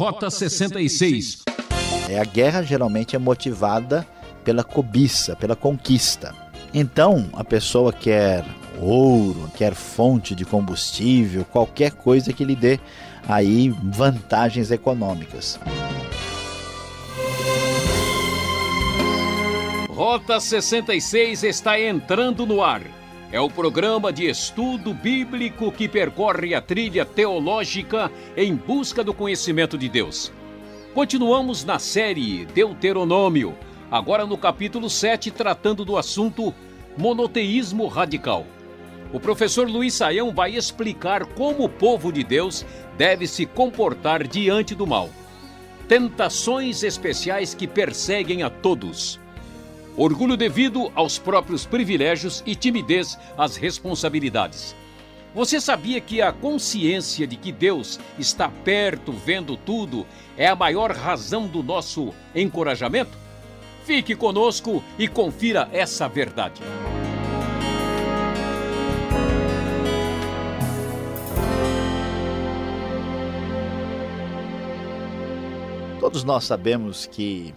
Rota 66. É, a guerra geralmente é motivada pela cobiça, pela conquista. Então, a pessoa quer ouro, quer fonte de combustível, qualquer coisa que lhe dê aí vantagens econômicas. Rota 66 está entrando no ar. É o programa de estudo bíblico que percorre a trilha teológica em busca do conhecimento de Deus. Continuamos na série Deuteronômio, agora no capítulo 7, tratando do assunto monoteísmo radical. O professor Luiz Saião vai explicar como o povo de Deus deve se comportar diante do mal. Tentações especiais que perseguem a todos orgulho devido aos próprios privilégios e timidez às responsabilidades. Você sabia que a consciência de que Deus está perto, vendo tudo, é a maior razão do nosso encorajamento? Fique conosco e confira essa verdade. Todos nós sabemos que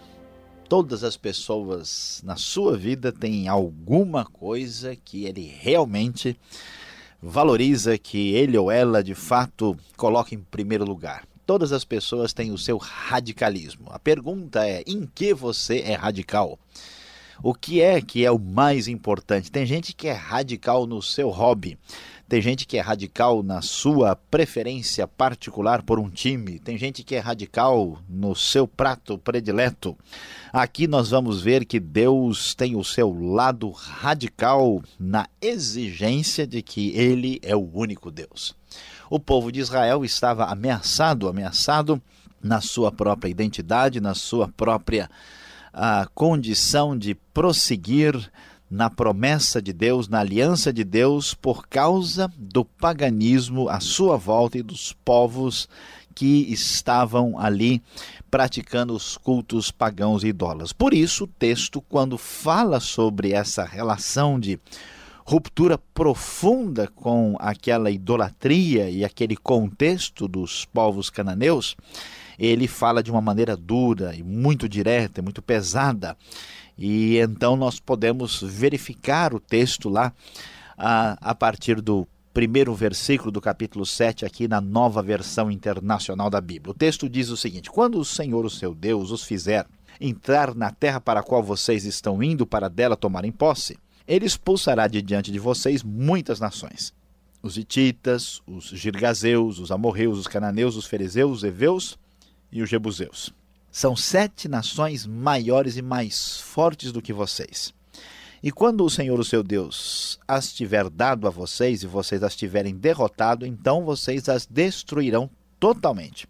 todas as pessoas na sua vida têm alguma coisa que ele realmente valoriza, que ele ou ela de fato coloca em primeiro lugar. Todas as pessoas têm o seu radicalismo. A pergunta é: em que você é radical? O que é que é o mais importante? Tem gente que é radical no seu hobby. Tem gente que é radical na sua preferência particular por um time, tem gente que é radical no seu prato predileto. Aqui nós vamos ver que Deus tem o seu lado radical na exigência de que ele é o único Deus. O povo de Israel estava ameaçado, ameaçado na sua própria identidade, na sua própria a condição de prosseguir na promessa de Deus, na aliança de Deus, por causa do paganismo à sua volta e dos povos que estavam ali praticando os cultos pagãos e idólatras. Por isso, o texto, quando fala sobre essa relação de ruptura profunda com aquela idolatria e aquele contexto dos povos cananeus, ele fala de uma maneira dura e muito direta, muito pesada. E então nós podemos verificar o texto lá a, a partir do primeiro versículo do capítulo 7, aqui na nova versão internacional da Bíblia. O texto diz o seguinte: Quando o Senhor, o seu Deus, os fizer entrar na terra para a qual vocês estão indo para dela tomarem posse, ele expulsará de diante de vocês muitas nações. Os hititas, os girgazeus, os amorreus, os cananeus, os fariseus, os heveus e os jebuseus. São sete nações maiores e mais fortes do que vocês. E quando o Senhor, o seu Deus, as tiver dado a vocês e vocês as tiverem derrotado, então vocês as destruirão totalmente.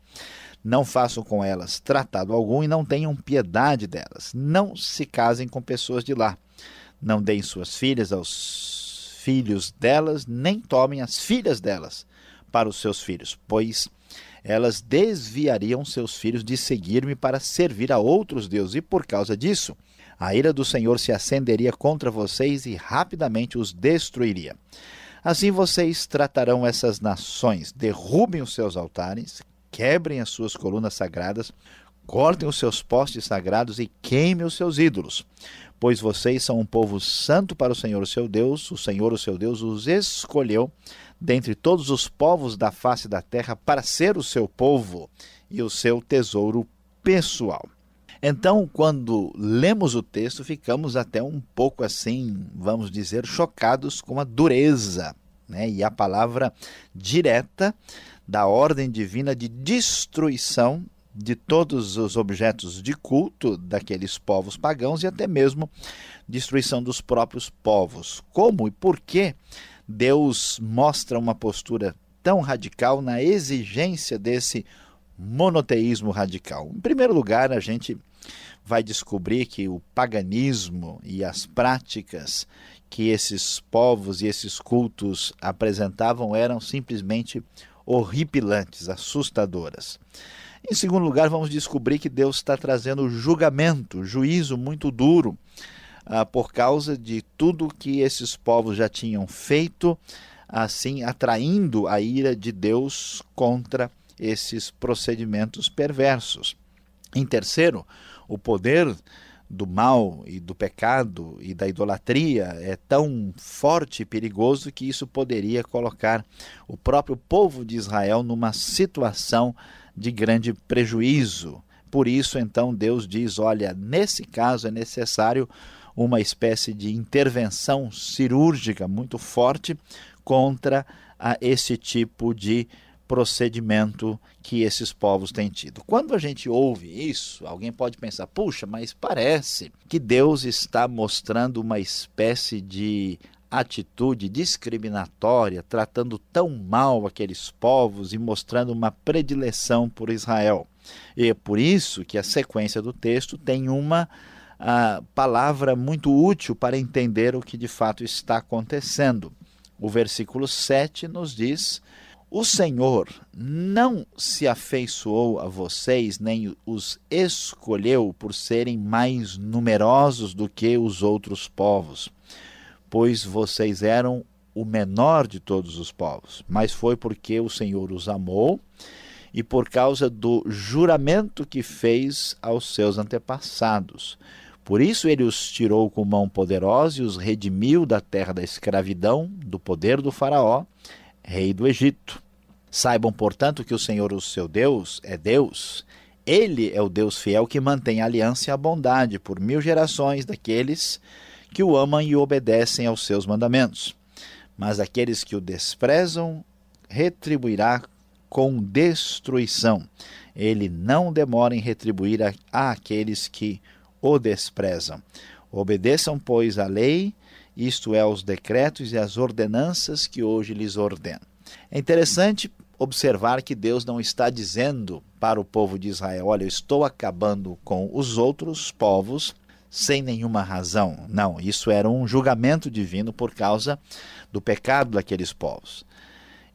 Não façam com elas tratado algum e não tenham piedade delas. Não se casem com pessoas de lá. Não deem suas filhas aos filhos delas, nem tomem as filhas delas para os seus filhos, pois elas desviariam seus filhos de seguir-me para servir a outros deuses, e por causa disso, a ira do Senhor se acenderia contra vocês e rapidamente os destruiria. Assim vocês tratarão essas nações, derrubem os seus altares, quebrem as suas colunas sagradas, cortem os seus postes sagrados e queimem os seus ídolos. Pois vocês são um povo santo para o Senhor, o seu Deus, o Senhor, o seu Deus, os escolheu dentre todos os povos da face da terra para ser o seu povo e o seu tesouro pessoal. Então, quando lemos o texto, ficamos até um pouco assim, vamos dizer, chocados com a dureza né? e a palavra direta da ordem divina de destruição de todos os objetos de culto daqueles povos pagãos e até mesmo destruição dos próprios povos. Como e por que Deus mostra uma postura tão radical na exigência desse monoteísmo radical. Em primeiro lugar, a gente vai descobrir que o paganismo e as práticas que esses povos e esses cultos apresentavam eram simplesmente horripilantes, assustadoras. Em segundo lugar, vamos descobrir que Deus está trazendo julgamento, juízo muito duro ah, por causa de tudo que esses povos já tinham feito, assim atraindo a ira de Deus contra esses procedimentos perversos. Em terceiro, o poder do mal e do pecado e da idolatria é tão forte e perigoso que isso poderia colocar o próprio povo de Israel numa situação de grande prejuízo. Por isso, então, Deus diz: olha, nesse caso é necessário uma espécie de intervenção cirúrgica muito forte contra a esse tipo de procedimento que esses povos têm tido. Quando a gente ouve isso, alguém pode pensar: puxa, mas parece que Deus está mostrando uma espécie de atitude discriminatória, tratando tão mal aqueles povos e mostrando uma predileção por Israel. E é por isso que a sequência do texto tem uma a, palavra muito útil para entender o que de fato está acontecendo. O versículo 7 nos diz o Senhor não se afeiçoou a vocês, nem os escolheu por serem mais numerosos do que os outros povos, pois vocês eram o menor de todos os povos, mas foi porque o Senhor os amou e por causa do juramento que fez aos seus antepassados. Por isso ele os tirou com mão poderosa e os redimiu da terra da escravidão, do poder do Faraó, rei do Egito. Saibam, portanto, que o Senhor, o seu Deus, é Deus. Ele é o Deus fiel que mantém a aliança e a bondade por mil gerações daqueles que o amam e obedecem aos seus mandamentos. Mas aqueles que o desprezam, retribuirá com destruição. Ele não demora em retribuir a, a aqueles que o desprezam. Obedeçam, pois, a lei, isto é, aos decretos e as ordenanças que hoje lhes ordeno. É interessante observar que Deus não está dizendo para o povo de Israel: olha, eu estou acabando com os outros povos sem nenhuma razão. Não, isso era um julgamento divino por causa do pecado daqueles povos.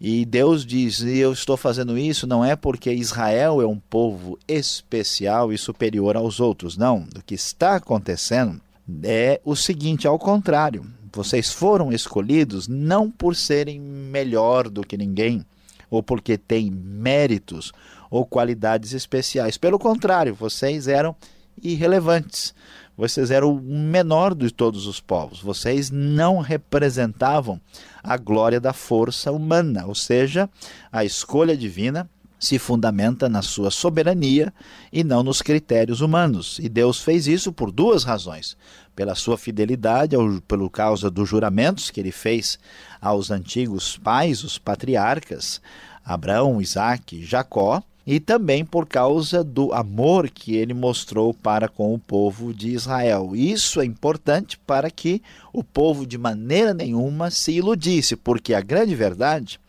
E Deus diz: Eu estou fazendo isso não é porque Israel é um povo especial e superior aos outros. Não. O que está acontecendo é o seguinte: ao contrário, vocês foram escolhidos não por serem melhor do que ninguém ou porque têm méritos ou qualidades especiais. Pelo contrário, vocês eram irrelevantes. Vocês eram o menor de todos os povos. Vocês não representavam a glória da força humana, ou seja, a escolha divina se fundamenta na sua soberania e não nos critérios humanos. E Deus fez isso por duas razões: pela sua fidelidade, ao, pelo causa dos juramentos que ele fez aos antigos pais, os patriarcas, Abraão, Isaac, Jacó, e também por causa do amor que ele mostrou para com o povo de Israel. Isso é importante para que o povo de maneira nenhuma se iludisse, porque a grande verdade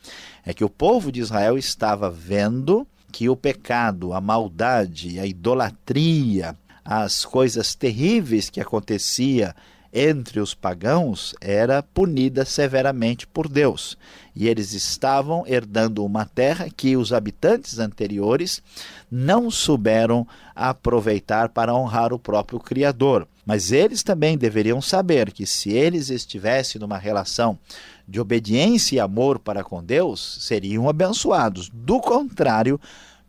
é que o povo de Israel estava vendo que o pecado, a maldade, a idolatria, as coisas terríveis que acontecia entre os pagãos era punida severamente por Deus. E eles estavam herdando uma terra que os habitantes anteriores não souberam aproveitar para honrar o próprio Criador. Mas eles também deveriam saber que se eles estivessem numa relação de obediência e amor para com Deus, seriam abençoados. Do contrário,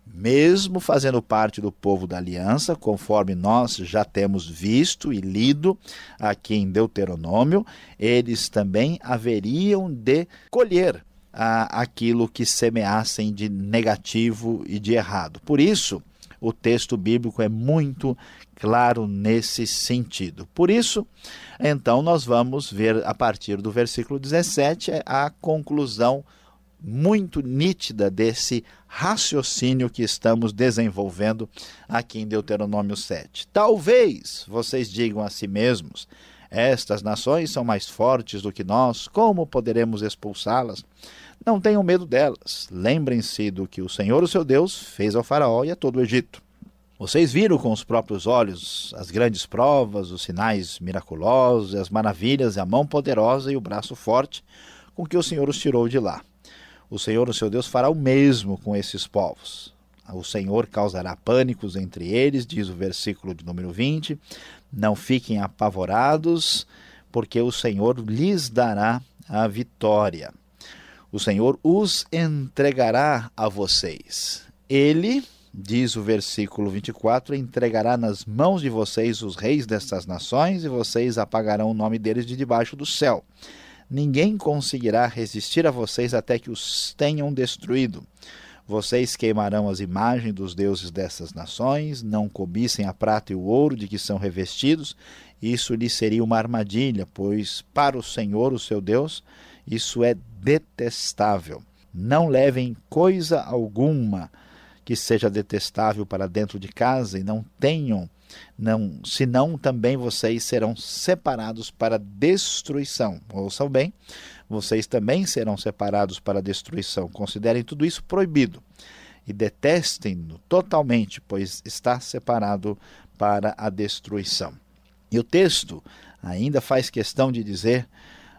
mesmo fazendo parte do povo da aliança, conforme nós já temos visto e lido aqui em Deuteronômio, eles também haveriam de colher ah, aquilo que semeassem de negativo e de errado. Por isso, o texto bíblico é muito claro nesse sentido. Por isso, então, nós vamos ver a partir do versículo 17 a conclusão muito nítida desse raciocínio que estamos desenvolvendo aqui em Deuteronômio 7. Talvez vocês digam a si mesmos: estas nações são mais fortes do que nós, como poderemos expulsá-las? Não tenham medo delas. Lembrem-se do que o Senhor, o seu Deus, fez ao Faraó e a todo o Egito. Vocês viram com os próprios olhos as grandes provas, os sinais miraculosos, as maravilhas, a mão poderosa e o braço forte com que o Senhor os tirou de lá o Senhor, o seu Deus, fará o mesmo com esses povos. O Senhor causará pânicos entre eles, diz o versículo de número 20. Não fiquem apavorados, porque o Senhor lhes dará a vitória. O Senhor os entregará a vocês. Ele, diz o versículo 24, entregará nas mãos de vocês os reis destas nações e vocês apagarão o nome deles de debaixo do céu. Ninguém conseguirá resistir a vocês até que os tenham destruído. Vocês queimarão as imagens dos deuses dessas nações, não cobissem a prata e o ouro de que são revestidos, isso lhes seria uma armadilha, pois para o Senhor, o seu Deus, isso é detestável. Não levem coisa alguma que seja detestável para dentro de casa e não tenham, não, senão também vocês serão separados para destruição. Ouçam bem, vocês também serão separados para destruição. Considerem tudo isso proibido e detestem-no totalmente, pois está separado para a destruição. E o texto ainda faz questão de dizer,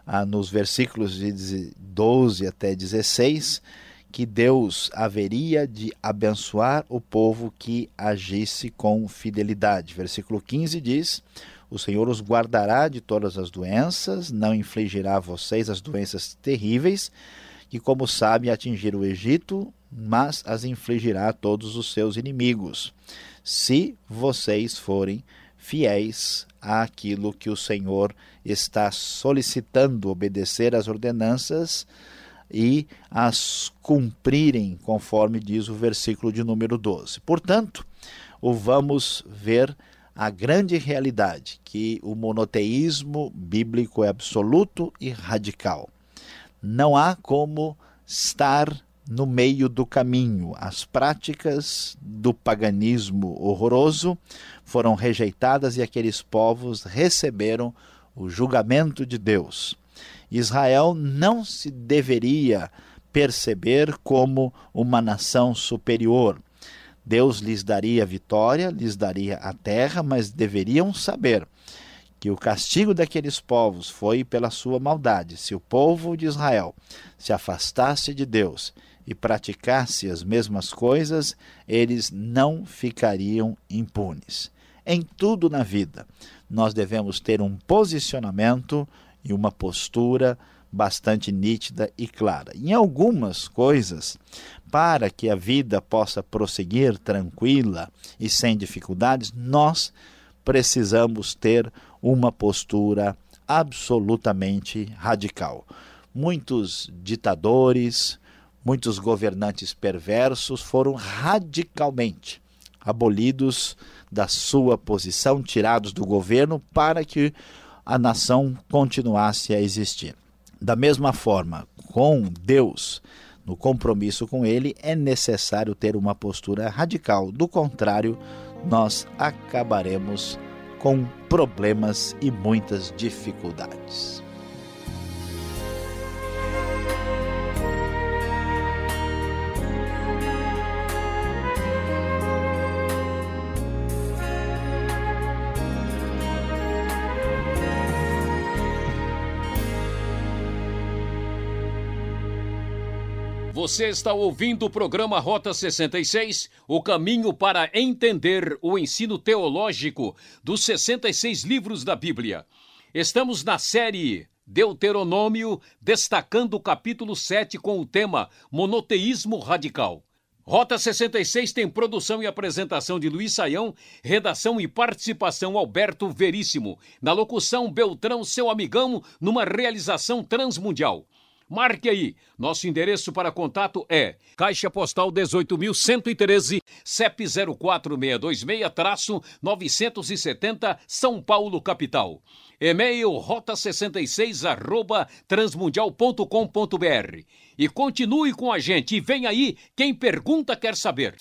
ah, nos versículos de 12 até 16, que Deus haveria de abençoar o povo que agisse com fidelidade. Versículo 15 diz: o Senhor os guardará de todas as doenças, não infligirá a vocês as doenças terríveis que, como sabem, atingiram o Egito, mas as infligirá a todos os seus inimigos, se vocês forem fiéis àquilo que o Senhor está solicitando, obedecer às ordenanças e as cumprirem, conforme diz o versículo de número 12. Portanto, o vamos ver a grande realidade que o monoteísmo bíblico é absoluto e radical. Não há como estar no meio do caminho. As práticas do paganismo horroroso foram rejeitadas e aqueles povos receberam o julgamento de Deus. Israel não se deveria perceber como uma nação superior Deus lhes daria vitória, lhes daria a terra, mas deveriam saber que o castigo daqueles povos foi pela sua maldade. Se o povo de Israel se afastasse de Deus e praticasse as mesmas coisas, eles não ficariam impunes. Em tudo na vida, nós devemos ter um posicionamento e uma postura bastante nítida e clara. Em algumas coisas, para que a vida possa prosseguir tranquila e sem dificuldades, nós precisamos ter uma postura absolutamente radical. Muitos ditadores, muitos governantes perversos foram radicalmente abolidos da sua posição, tirados do governo para que a nação continuasse a existir. Da mesma forma, com Deus, no compromisso com Ele, é necessário ter uma postura radical. Do contrário, nós acabaremos com problemas e muitas dificuldades. Você está ouvindo o programa Rota 66, o caminho para entender o ensino teológico dos 66 livros da Bíblia. Estamos na série Deuteronômio, destacando o capítulo 7 com o tema Monoteísmo Radical. Rota 66 tem produção e apresentação de Luiz Saião, redação e participação Alberto Veríssimo, na locução Beltrão, seu amigão, numa realização transmundial. Marque aí. Nosso endereço para contato é Caixa Postal 18.113, CEP 04626-970, São Paulo, capital. E-mail rota66 arroba transmundial.com.br. E continue com a gente e vem aí quem pergunta quer saber.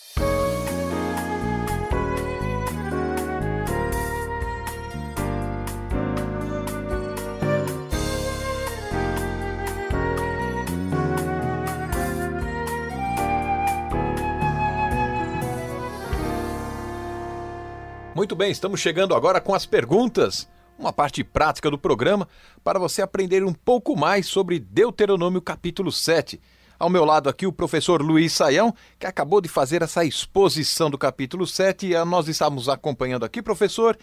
Muito bem, estamos chegando agora com as perguntas, uma parte prática do programa para você aprender um pouco mais sobre Deuteronômio capítulo 7. Ao meu lado aqui o professor Luiz Saião, que acabou de fazer essa exposição do capítulo 7 e nós estamos acompanhando aqui, professor.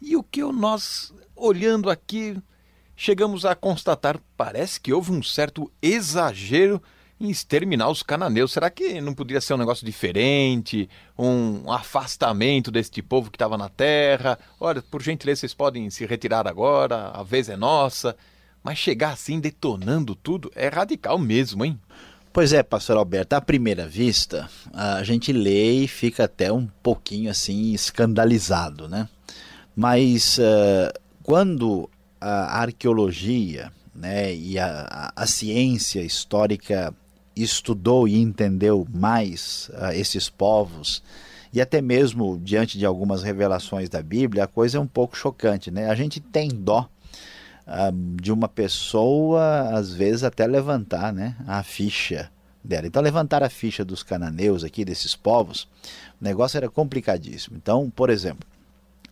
E o que nós, olhando aqui, chegamos a constatar, parece que houve um certo exagero em exterminar os cananeus. Será que não poderia ser um negócio diferente, um afastamento deste povo que estava na terra? Olha, por gentileza, vocês podem se retirar agora, a vez é nossa. Mas chegar assim detonando tudo é radical mesmo, hein? Pois é, pastor Alberto, à primeira vista, a gente lê e fica até um pouquinho assim escandalizado, né? Mas uh, quando a arqueologia né, e a, a, a ciência histórica estudou e entendeu mais uh, esses povos, e até mesmo diante de algumas revelações da Bíblia, a coisa é um pouco chocante, né? A gente tem dó de uma pessoa, às vezes até levantar né, a ficha dela. Então, levantar a ficha dos cananeus aqui, desses povos, o negócio era complicadíssimo. Então, por exemplo,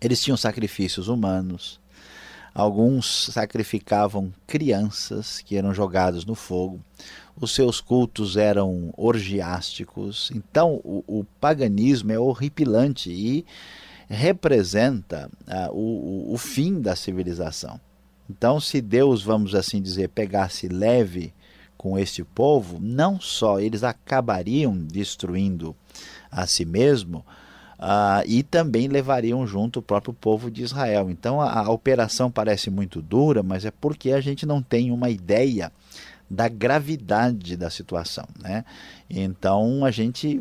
eles tinham sacrifícios humanos, alguns sacrificavam crianças que eram jogadas no fogo, os seus cultos eram orgiásticos. Então, o, o paganismo é horripilante e representa uh, o, o fim da civilização. Então, se Deus, vamos assim dizer, pegasse leve com este povo, não só eles acabariam destruindo a si mesmo, uh, e também levariam junto o próprio povo de Israel. Então, a, a operação parece muito dura, mas é porque a gente não tem uma ideia da gravidade da situação, né? Então a gente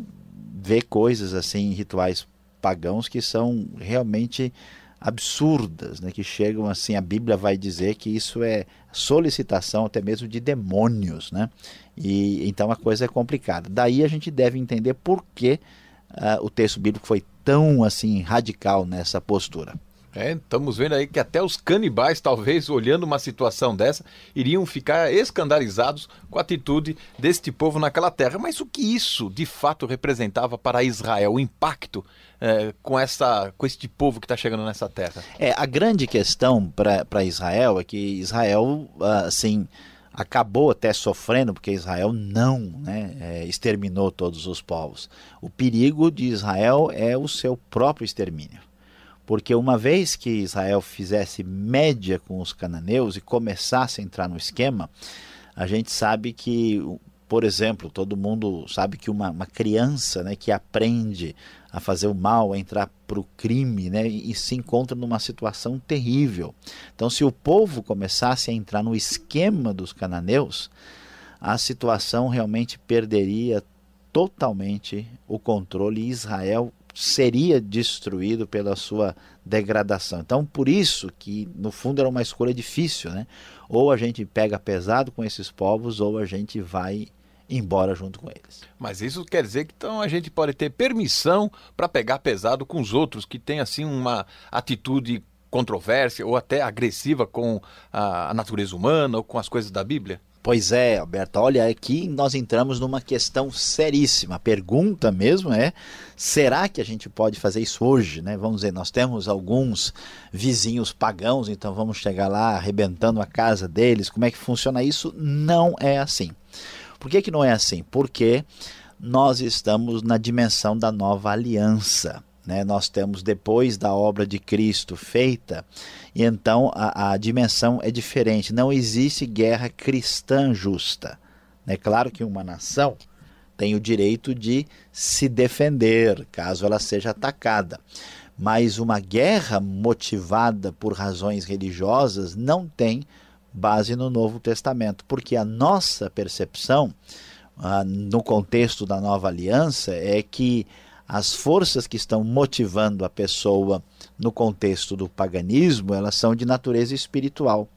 vê coisas assim, rituais pagãos que são realmente absurdas, né, que chegam assim, a Bíblia vai dizer que isso é solicitação até mesmo de demônios, né? E então a coisa é complicada. Daí a gente deve entender por que uh, o texto bíblico foi tão assim radical nessa postura. É, estamos vendo aí que até os canibais, talvez, olhando uma situação dessa, iriam ficar escandalizados com a atitude deste povo naquela terra. Mas o que isso de fato representava para Israel? O impacto é, com, essa, com este povo que está chegando nessa terra? É, a grande questão para Israel é que Israel, assim, acabou até sofrendo, porque Israel não né, é, exterminou todos os povos. O perigo de Israel é o seu próprio extermínio. Porque uma vez que Israel fizesse média com os cananeus e começasse a entrar no esquema, a gente sabe que, por exemplo, todo mundo sabe que uma, uma criança né, que aprende a fazer o mal, a entrar para o crime, né, e se encontra numa situação terrível. Então, se o povo começasse a entrar no esquema dos cananeus, a situação realmente perderia totalmente o controle e Israel seria destruído pela sua degradação. Então, por isso que no fundo era uma escolha difícil, né? Ou a gente pega pesado com esses povos, ou a gente vai embora junto com eles. Mas isso quer dizer que então a gente pode ter permissão para pegar pesado com os outros que têm assim uma atitude controvérsia ou até agressiva com a natureza humana ou com as coisas da Bíblia? Pois é, Alberto, olha, aqui nós entramos numa questão seríssima. A pergunta mesmo é: será que a gente pode fazer isso hoje? Né? Vamos dizer, nós temos alguns vizinhos pagãos, então vamos chegar lá arrebentando a casa deles. Como é que funciona isso? Não é assim. Por que, que não é assim? Porque nós estamos na dimensão da nova aliança. Né? Nós temos depois da obra de Cristo feita, e então a, a dimensão é diferente. Não existe guerra cristã justa. É claro que uma nação tem o direito de se defender caso ela seja atacada. Mas uma guerra motivada por razões religiosas não tem base no Novo Testamento, porque a nossa percepção, ah, no contexto da nova aliança, é que as forças que estão motivando a pessoa no contexto do paganismo, elas são de natureza espiritual.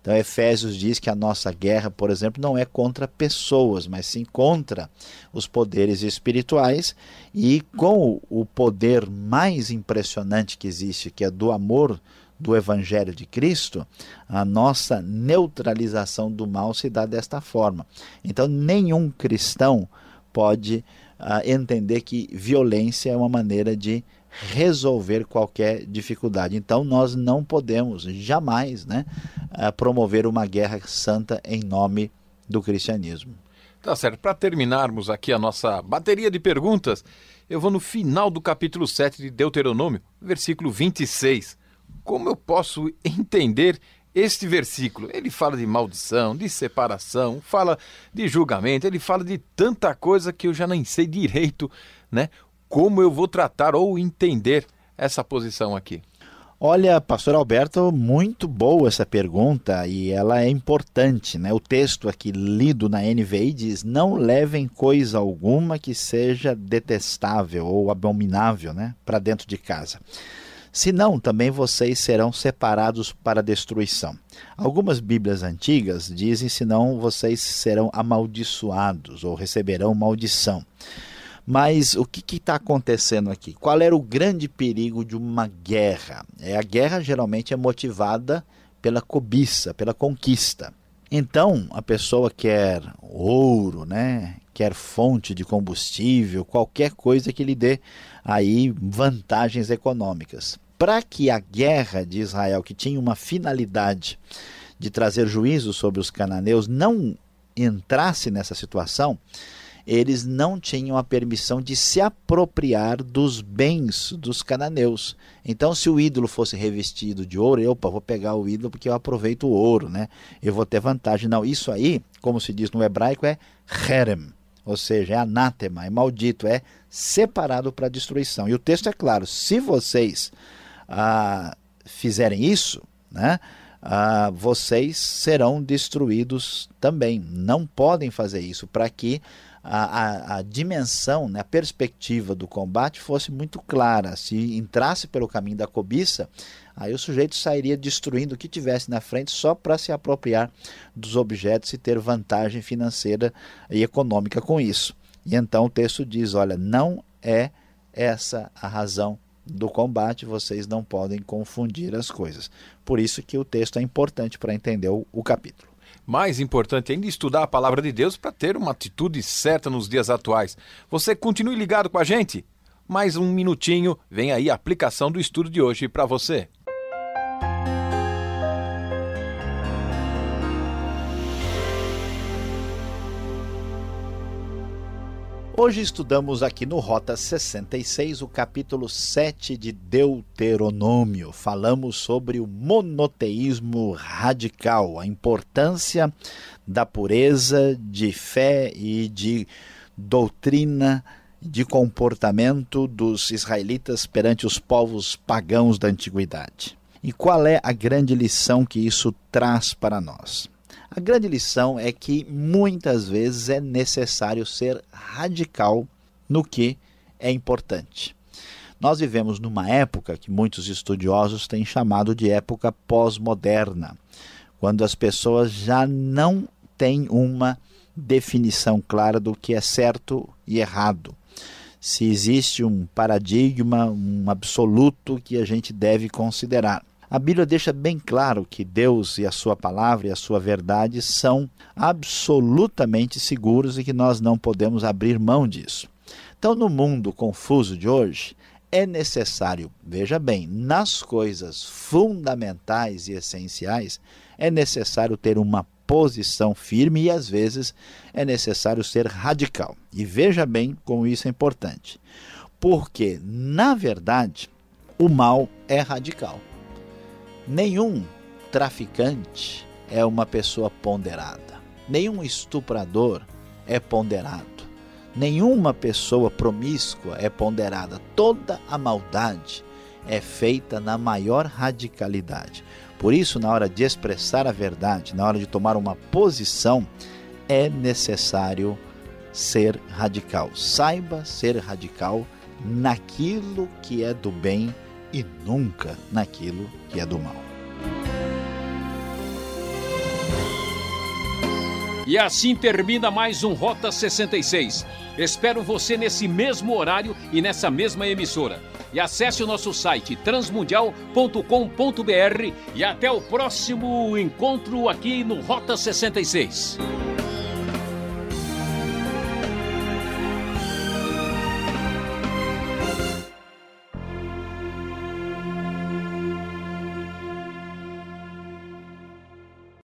Então, Efésios diz que a nossa guerra, por exemplo, não é contra pessoas, mas sim contra os poderes espirituais. E com o poder mais impressionante que existe, que é do amor do Evangelho de Cristo, a nossa neutralização do mal se dá desta forma. Então, nenhum cristão pode uh, entender que violência é uma maneira de resolver qualquer dificuldade. Então nós não podemos jamais né, uh, promover uma guerra santa em nome do cristianismo. Tá certo. Para terminarmos aqui a nossa bateria de perguntas, eu vou no final do capítulo 7 de Deuteronômio, versículo 26. Como eu posso entender este versículo, ele fala de maldição, de separação, fala de julgamento, ele fala de tanta coisa que eu já nem sei direito, né? Como eu vou tratar ou entender essa posição aqui. Olha, pastor Alberto, muito boa essa pergunta e ela é importante, né? O texto aqui lido na NVI diz: "Não levem coisa alguma que seja detestável ou abominável, né, para dentro de casa." Senão, também vocês serão separados para destruição. Algumas Bíblias antigas dizem: senão vocês serão amaldiçoados ou receberão maldição. Mas o que está acontecendo aqui? Qual era o grande perigo de uma guerra? É, a guerra geralmente é motivada pela cobiça, pela conquista. Então, a pessoa quer ouro, né? quer fonte de combustível, qualquer coisa que lhe dê aí vantagens econômicas. Para que a guerra de Israel, que tinha uma finalidade de trazer juízo sobre os cananeus, não entrasse nessa situação, eles não tinham a permissão de se apropriar dos bens dos cananeus. Então, se o ídolo fosse revestido de ouro, eu opa, vou pegar o ídolo porque eu aproveito o ouro, né? Eu vou ter vantagem. Não, isso aí, como se diz no hebraico, é herem, ou seja, é anátema, é maldito, é separado para destruição. E o texto é claro: se vocês ah, fizerem isso, né? Ah, vocês serão destruídos também. Não podem fazer isso para que a, a, a, dimensão, né, a perspectiva do combate fosse muito clara. Se entrasse pelo caminho da cobiça, aí o sujeito sairia destruindo o que tivesse na frente só para se apropriar dos objetos e ter vantagem financeira e econômica com isso. E então o texto diz: olha, não é essa a razão do combate, vocês não podem confundir as coisas. Por isso que o texto é importante para entender o, o capítulo. Mais importante ainda, estudar a palavra de Deus para ter uma atitude certa nos dias atuais. Você continue ligado com a gente? Mais um minutinho, vem aí a aplicação do estudo de hoje para você. Hoje estudamos aqui no Rota 66 o capítulo 7 de Deuteronômio. Falamos sobre o monoteísmo radical, a importância da pureza de fé e de doutrina de comportamento dos israelitas perante os povos pagãos da antiguidade. E qual é a grande lição que isso traz para nós? A grande lição é que muitas vezes é necessário ser radical no que é importante. Nós vivemos numa época que muitos estudiosos têm chamado de época pós-moderna, quando as pessoas já não têm uma definição clara do que é certo e errado. Se existe um paradigma, um absoluto que a gente deve considerar. A Bíblia deixa bem claro que Deus e a sua palavra e a sua verdade são absolutamente seguros e que nós não podemos abrir mão disso. Então, no mundo confuso de hoje, é necessário, veja bem, nas coisas fundamentais e essenciais, é necessário ter uma posição firme e às vezes é necessário ser radical. E veja bem como isso é importante. Porque, na verdade, o mal é radical. Nenhum traficante é uma pessoa ponderada. Nenhum estuprador é ponderado. Nenhuma pessoa promíscua é ponderada. Toda a maldade é feita na maior radicalidade. Por isso, na hora de expressar a verdade, na hora de tomar uma posição, é necessário ser radical. Saiba ser radical naquilo que é do bem e nunca naquilo que é do mal. E assim termina mais um Rota 66. Espero você nesse mesmo horário e nessa mesma emissora. E acesse o nosso site transmundial.com.br e até o próximo encontro aqui no Rota 66.